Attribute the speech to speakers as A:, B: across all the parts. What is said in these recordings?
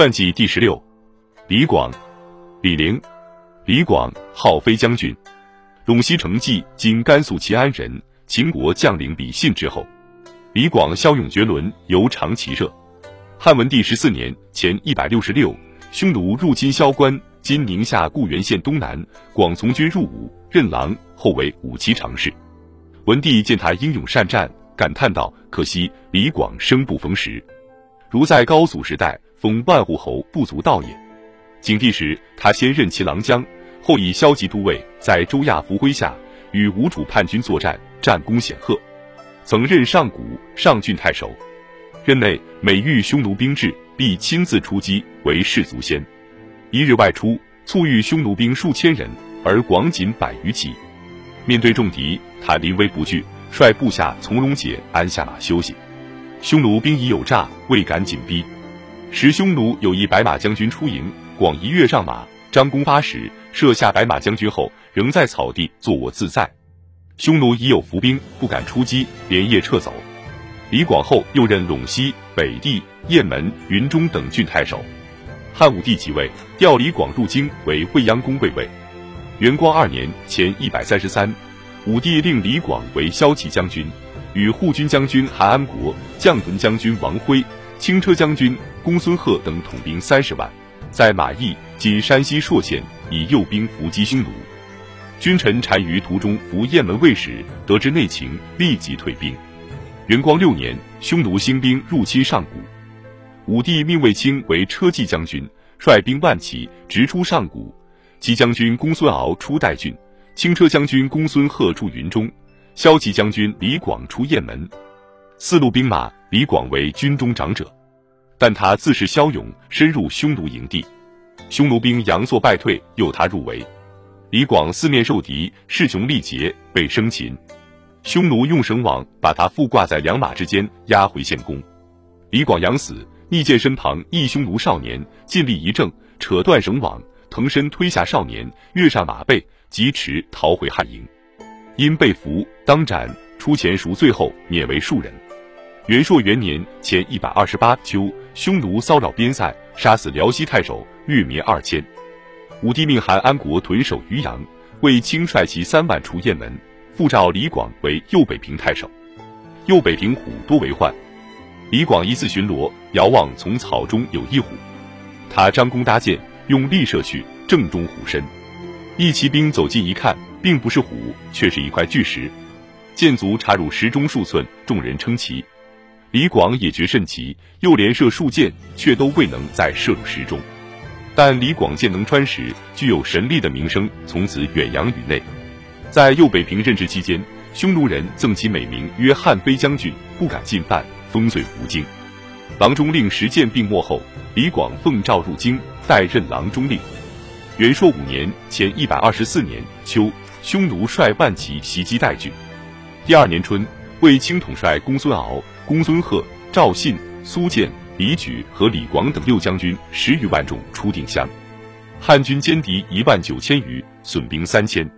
A: 传记第十六，李广，李陵，李广号飞将军，陇西成纪（今甘肃齐安）人，秦国将领李信之后。李广骁勇绝伦，尤长骑射。汉文帝十四年（前一百六十六），匈奴入侵萧关（今宁夏固原县东南），广从军入伍，任郎，后为武骑常侍。文帝见他英勇善战，感叹道：“可惜李广生不逢时，如在高祖时代，封万户侯，不足道也。”景帝时，他先任骑郎将，后以骁骑都尉，在周亚夫麾下与吴楚叛军作战，战功显赫。曾任上谷、上郡太守，任内每遇匈奴兵至，必亲自出击，为士卒先。一日外出，簇遇匈奴兵数千人，而广仅百余骑。面对重敌，他临危不惧，率部下从容解鞍下马休息。匈奴兵已有诈，未敢紧逼。时匈奴有一白马将军出营，广一跃上马，张弓发矢，射下白马将军后，仍在草地坐卧自在。匈奴已有伏兵，不敢出击，连夜撤走。李广后又任陇西、北地、雁门、云中等郡太守。汉武帝即位，调李广入京为未央宫卫尉。元光二年（前一百三十三），武帝令李广为骁骑将军，与护军将军韩安国、将屯将军王辉、轻车将军公孙贺等统兵三十万，在马邑（今山西朔县）以诱兵伏击匈奴。君臣单于途中伏雁门卫时，得知内情，立即退兵。元光六年，匈奴兴兵入侵上谷，武帝命卫青为车骑将军，率兵万骑直出上谷。骑将军公孙敖出代郡，轻车将军公孙贺驻云中，骁骑将军李广出雁门。四路兵马，李广为军中长者，但他自恃骁勇，深入匈奴营地，匈奴兵佯作败退，诱他入围。李广四面受敌，势穷力竭，被生擒。匈奴用绳网把他缚挂在两马之间，押回献公。李广仰死，逆见身旁一匈奴少年，尽力一挣，扯断绳网，腾身推下少年，跃上马背，疾驰逃回汉营。因被俘，当斩，出钱赎罪后，免为庶人。元朔元年（前一百二十八）秋，匈奴骚扰边塞，杀死辽西太守，越民二千。武帝命韩安国屯守渔阳，卫青率其三万出雁门，复召李广为右北平太守。右北平虎多为患，李广一次巡逻，遥望从草中有一虎，他张弓搭箭，用力射去，正中虎身。一骑兵走近一看，并不是虎，却是一块巨石，箭足插入石中数寸，众人称奇。李广也觉甚奇，又连射数箭，却都未能再射入石中。但李广箭能穿石，具有神力的名声从此远扬于内。在右北平任职期间，匈奴人赠其美名曰汉飞将军，不敢进犯，封罪无京。郎中令石建病没后，李广奉诏入京，代任郎中令。元朔五年（前一百二十四年）秋，匈奴率万骑袭击代郡。第二年春，卫青统帅公孙敖、公孙贺、赵信、苏建。李举和李广等六将军十余万众出定襄，汉军歼敌一万九千余，损兵三千。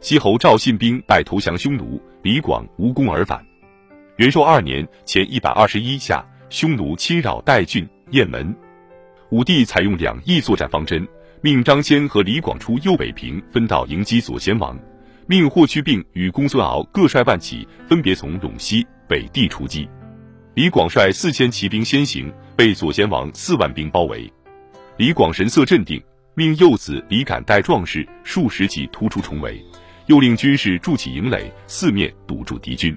A: 西侯赵信兵败投降匈奴，李广无功而返。元寿二年（前一百二十一夏），匈奴侵扰代郡、雁门，武帝采用两翼作战方针，命张骞和李广出右北平，分道迎击左贤王；命霍去病与公孙敖各率万骑，分别从陇西、北地出击。李广率四千骑兵先行，被左贤王四万兵包围。李广神色镇定，命幼子李敢带壮士数十骑突出重围，又令军士筑起营垒，四面堵住敌军。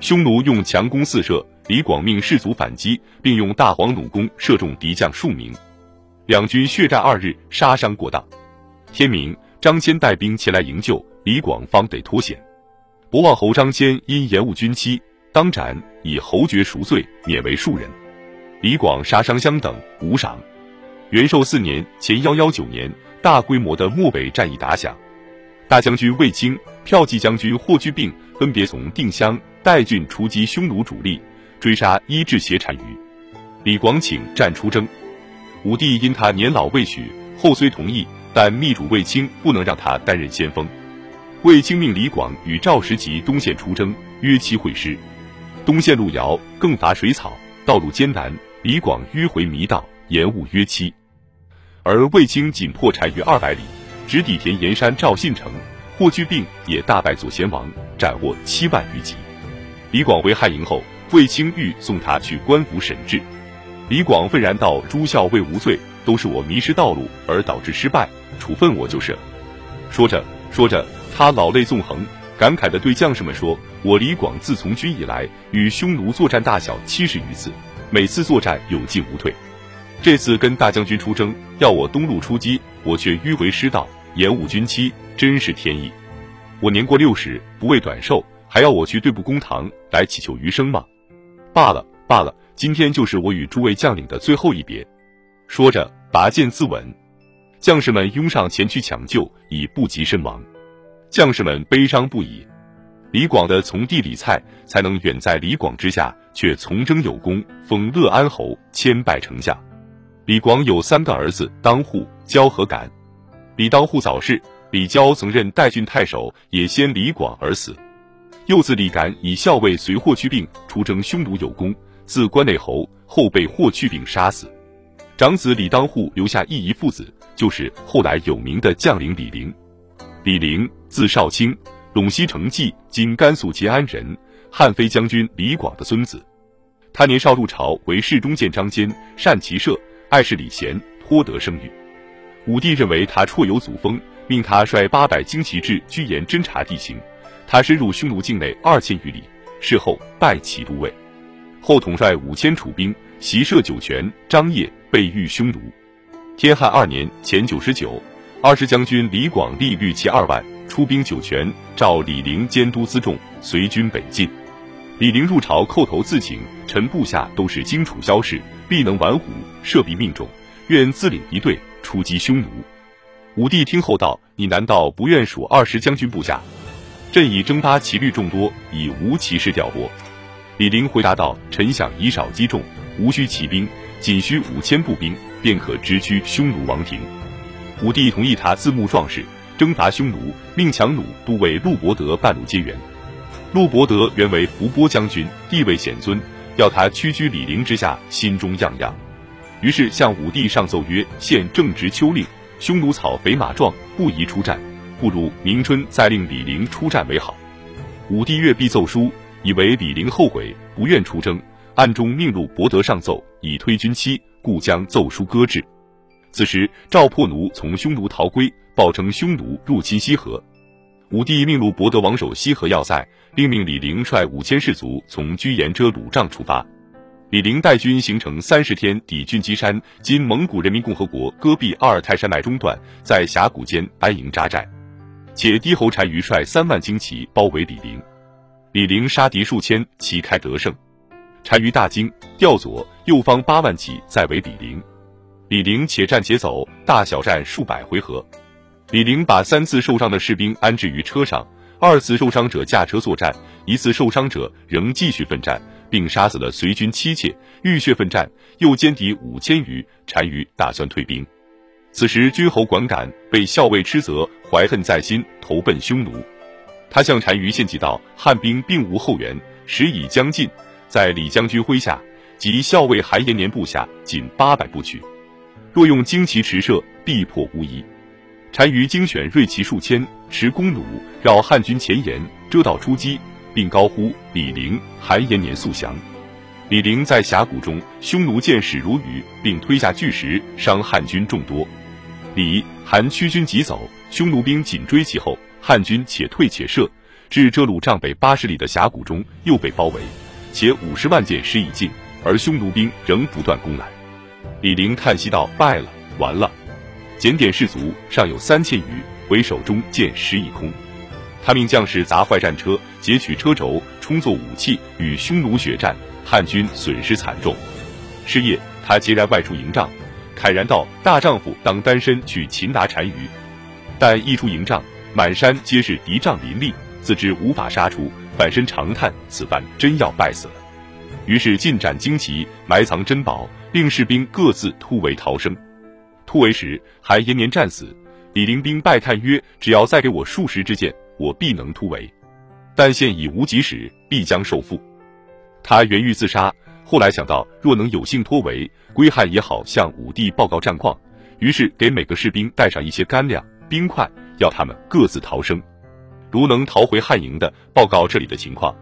A: 匈奴用强弓四射，李广命士卒反击，并用大黄弩弓射中敌将数名。两军血战二日，杀伤过当。天明，张骞带兵前来营救，李广方得脱险。博望侯张骞因延误军期。当斩，以侯爵赎罪，免为庶人。李广杀伤相等，无赏。元寿四年（前幺幺九年），大规模的漠北战役打响。大将军卫青、骠骑将军霍去病分别从定襄、代郡出击匈奴主力，追杀伊稚邪单于。李广请战出征，武帝因他年老未娶，后虽同意，但密主卫青不能让他担任先锋。卫青命李广与赵石级东线出征，约期会师。东线路遥，更乏水草，道路艰难。李广迂回迷道，延误约期。而卫青仅破单于二百里，直抵田延山赵信城，霍去病也大败左贤王，斩获七万余级。李广回汉营后，卫青欲送他去官府审治，李广愤然道：“诸校尉无罪，都是我迷失道路而导致失败，处分我就是了。”说着说着，他老泪纵横，感慨地对将士们说：“我李广自从军以来，与匈奴作战大小七十余次，每次作战有进无退。这次跟大将军出征，要我东路出击，我却迂回失道，延误军期，真是天意。我年过六十，不为短寿。”还要我去对簿公堂来祈求余生吗？罢了罢了，今天就是我与诸位将领的最后一别。说着，拔剑自刎。将士们拥上前去抢救，已不及身亡。将士们悲伤不已。李广的从弟李蔡才能远在李广之下，却从征有功，封乐安侯，千拜丞相。李广有三个儿子：当户、焦和感。李当户早逝，李焦曾任代郡太守，也先李广而死。幼子李敢以校尉随霍去病出征匈奴有功，自关内侯，后被霍去病杀死。长子李当户留下一遗父子，就是后来有名的将领李陵。李陵字少卿，陇西成纪（今甘肃吉安）人，汉飞将军李广的孙子。他年少入朝为侍中监张坚，善骑射，爱侍礼贤，颇得声誉。武帝认为他绰有祖风，命他率八百精骑至居延侦察地形。他深入匈奴境内二千余里，事后拜骑都尉，后统帅五千楚兵，袭射酒泉、张掖，被御匈奴。天汉二年前九十九，二十将军李广利率骑二万，出兵酒泉，召李陵监督辎重，随军北进。李陵入朝叩头自请：“臣部下都是荆楚骁士，必能玩虎，射必命中，愿自领一队出击匈奴。”武帝听后道：“你难道不愿属二十将军部下？”朕已征发骑律众多，以无骑士调拨。李陵回答道：“臣想以少击众，无需骑兵，仅需五千步兵，便可直趋匈奴王庭。”武帝同意他自募壮士，征伐匈奴，命强弩都尉陆伯德半路接援。陆伯德原为伏波将军，地位显尊，要他屈居李陵之下，心中样样。于是向武帝上奏曰：“现正值秋令，匈奴草肥马壮，不宜出战。”不如明春再令李陵出战为好。武帝阅毕奏书，以为李陵后悔，不愿出征，暗中命陆伯德上奏，以推军期，故将奏书搁置。此时赵破奴从匈奴逃归，报称匈奴入侵西河。武帝命路伯德王守西河要塞，另命李陵率五千士卒从居延遮鲁帐出发。李陵带军行程三十天，抵郡基山（今蒙古人民共和国戈壁阿尔泰山脉中段），在峡谷间安营扎寨。且低侯单于率三万精骑包围李陵，李陵杀敌数千，旗开得胜。单于大惊，调左右方八万骑在围李陵。李陵且战且走，大小战数百回合。李陵把三次受伤的士兵安置于车上，二次受伤者驾车作战，一次受伤者仍继续奋战，并杀死了随军妻妾，浴血奋战，又歼敌五千余。单于打算退兵。此时，君侯管敢被校尉斥责，怀恨在心，投奔匈奴。他向单于献计道：“汉兵并无后援，时已将近，在李将军麾下及校尉韩延年部下仅八百步曲，若用旌旗驰射，必破无疑。”单于精选锐骑数千，持弓弩绕汉军前沿，遮道出击，并高呼：“李陵、韩延年速降！”李陵在峡谷中，匈奴箭矢如雨，并推下巨石，伤汉军众多。李韩驱军急走，匈奴兵紧追其后，汉军且退且射，至遮鲁帐北八十里的峡谷中，又被包围，且五十万箭矢已尽，而匈奴兵仍不断攻来。李陵叹息道：“败了，完了！检点士卒尚有三千余，唯手中箭矢已空。”他命将士砸坏战车，截取车轴，充作武器，与匈奴血战，汉军损失惨重。是夜，他孑然外出营帐。慨然道：“大丈夫当单身去擒拿单于，但一出营帐，满山皆是敌帐林立，自知无法杀出，反身长叹：此番真要败死了。于是进斩旌旗，埋藏珍宝，令士兵各自突围逃生。突围时，还延年战死。李陵兵拜叹曰：‘只要再给我数十支箭，我必能突围。但现已无及时，必将受缚。’他原欲自杀。”后来想到，若能有幸脱围归汉也好，向武帝报告战况，于是给每个士兵带上一些干粮、冰块，要他们各自逃生。如能逃回汉营的，报告这里的情况。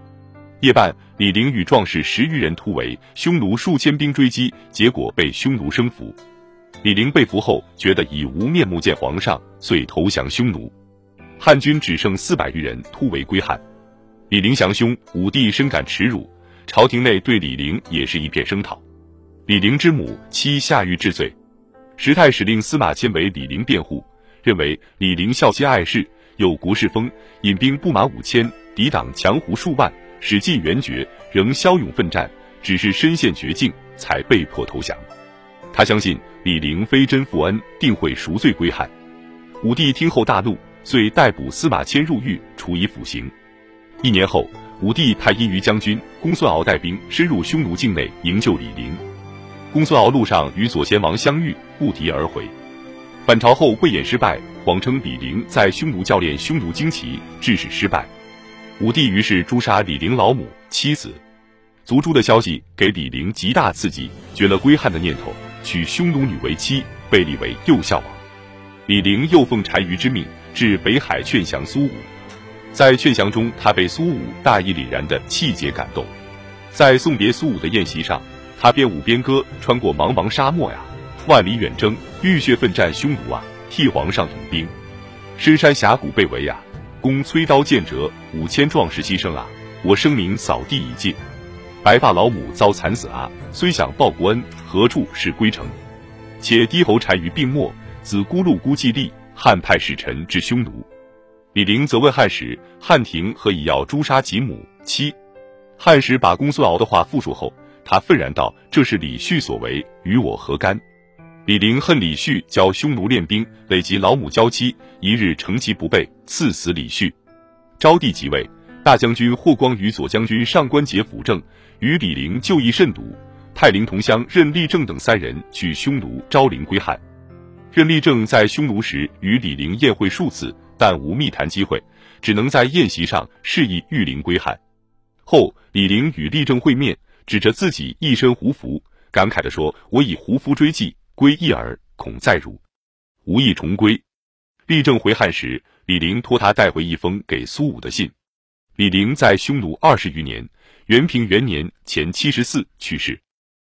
A: 夜半，李陵与壮士十余人突围，匈奴数千兵追击，结果被匈奴生俘。李陵被俘后，觉得已无面目见皇上，遂投降匈奴。汉军只剩四百余人，突围归汉。李陵降匈，武帝深感耻辱。朝廷内对李陵也是一片声讨，李陵之母妻下狱治罪，时太史令司马迁为李陵辩护，认为李陵孝妻爱事，有国士风，引兵不满五千，抵挡强胡数万，使尽援绝，仍骁勇奋战，只是身陷绝境，才被迫投降。他相信李陵非真负恩，定会赎罪归汉。武帝听后大怒，遂逮捕司马迁入狱，处以腐刑。一年后。武帝派殷于将军公孙敖带兵深入匈奴境内营救李陵，公孙敖路上与左贤王相遇，不敌而回。返朝后会演失败，谎称李陵在匈奴教练匈奴旌旗，致使失败。武帝于是诛杀李陵老母妻子，族诛的消息给李陵极大刺激，绝了归汉的念头，娶匈奴女为妻，被立为右孝王。李陵又奉单于之命，至北海劝降苏武。在劝降中，他被苏武大义凛然的气节感动。在送别苏武的宴席上，他边舞边歌：“穿过茫茫沙漠呀，万里远征，浴血奋战匈奴啊，替皇上统兵。深山峡谷被围呀，弓摧刀剑折，五千壮士牺牲啊，我声名扫地已尽。白发老母遭惨死啊，虽想报国恩，何处是归程？且低侯单于病没，子孤路孤寂立，汉派使臣至匈奴。”李陵则问汉使：“汉廷何以要诛杀己母妻？”汉使把公孙敖的话复述后，他愤然道：“这是李旭所为，与我何干？”李陵恨李旭教匈奴练兵，累及老母娇妻，一日乘其不备，赐死李旭。昭帝即位，大将军霍光与左将军上官桀辅政，与李陵旧义甚笃。太陵同乡任立正等三人去匈奴招灵归汉。任立正在匈奴时与李陵宴会数次。但无密谈机会，只能在宴席上示意御陵归汉。后李陵与立正会面，指着自己一身胡服，感慨地说：“我以胡服追迹，归一耳，恐再辱，无意重归。”立正回汉时，李陵托他带回一封给苏武的信。李陵在匈奴二十余年，元平元年前七十四去世。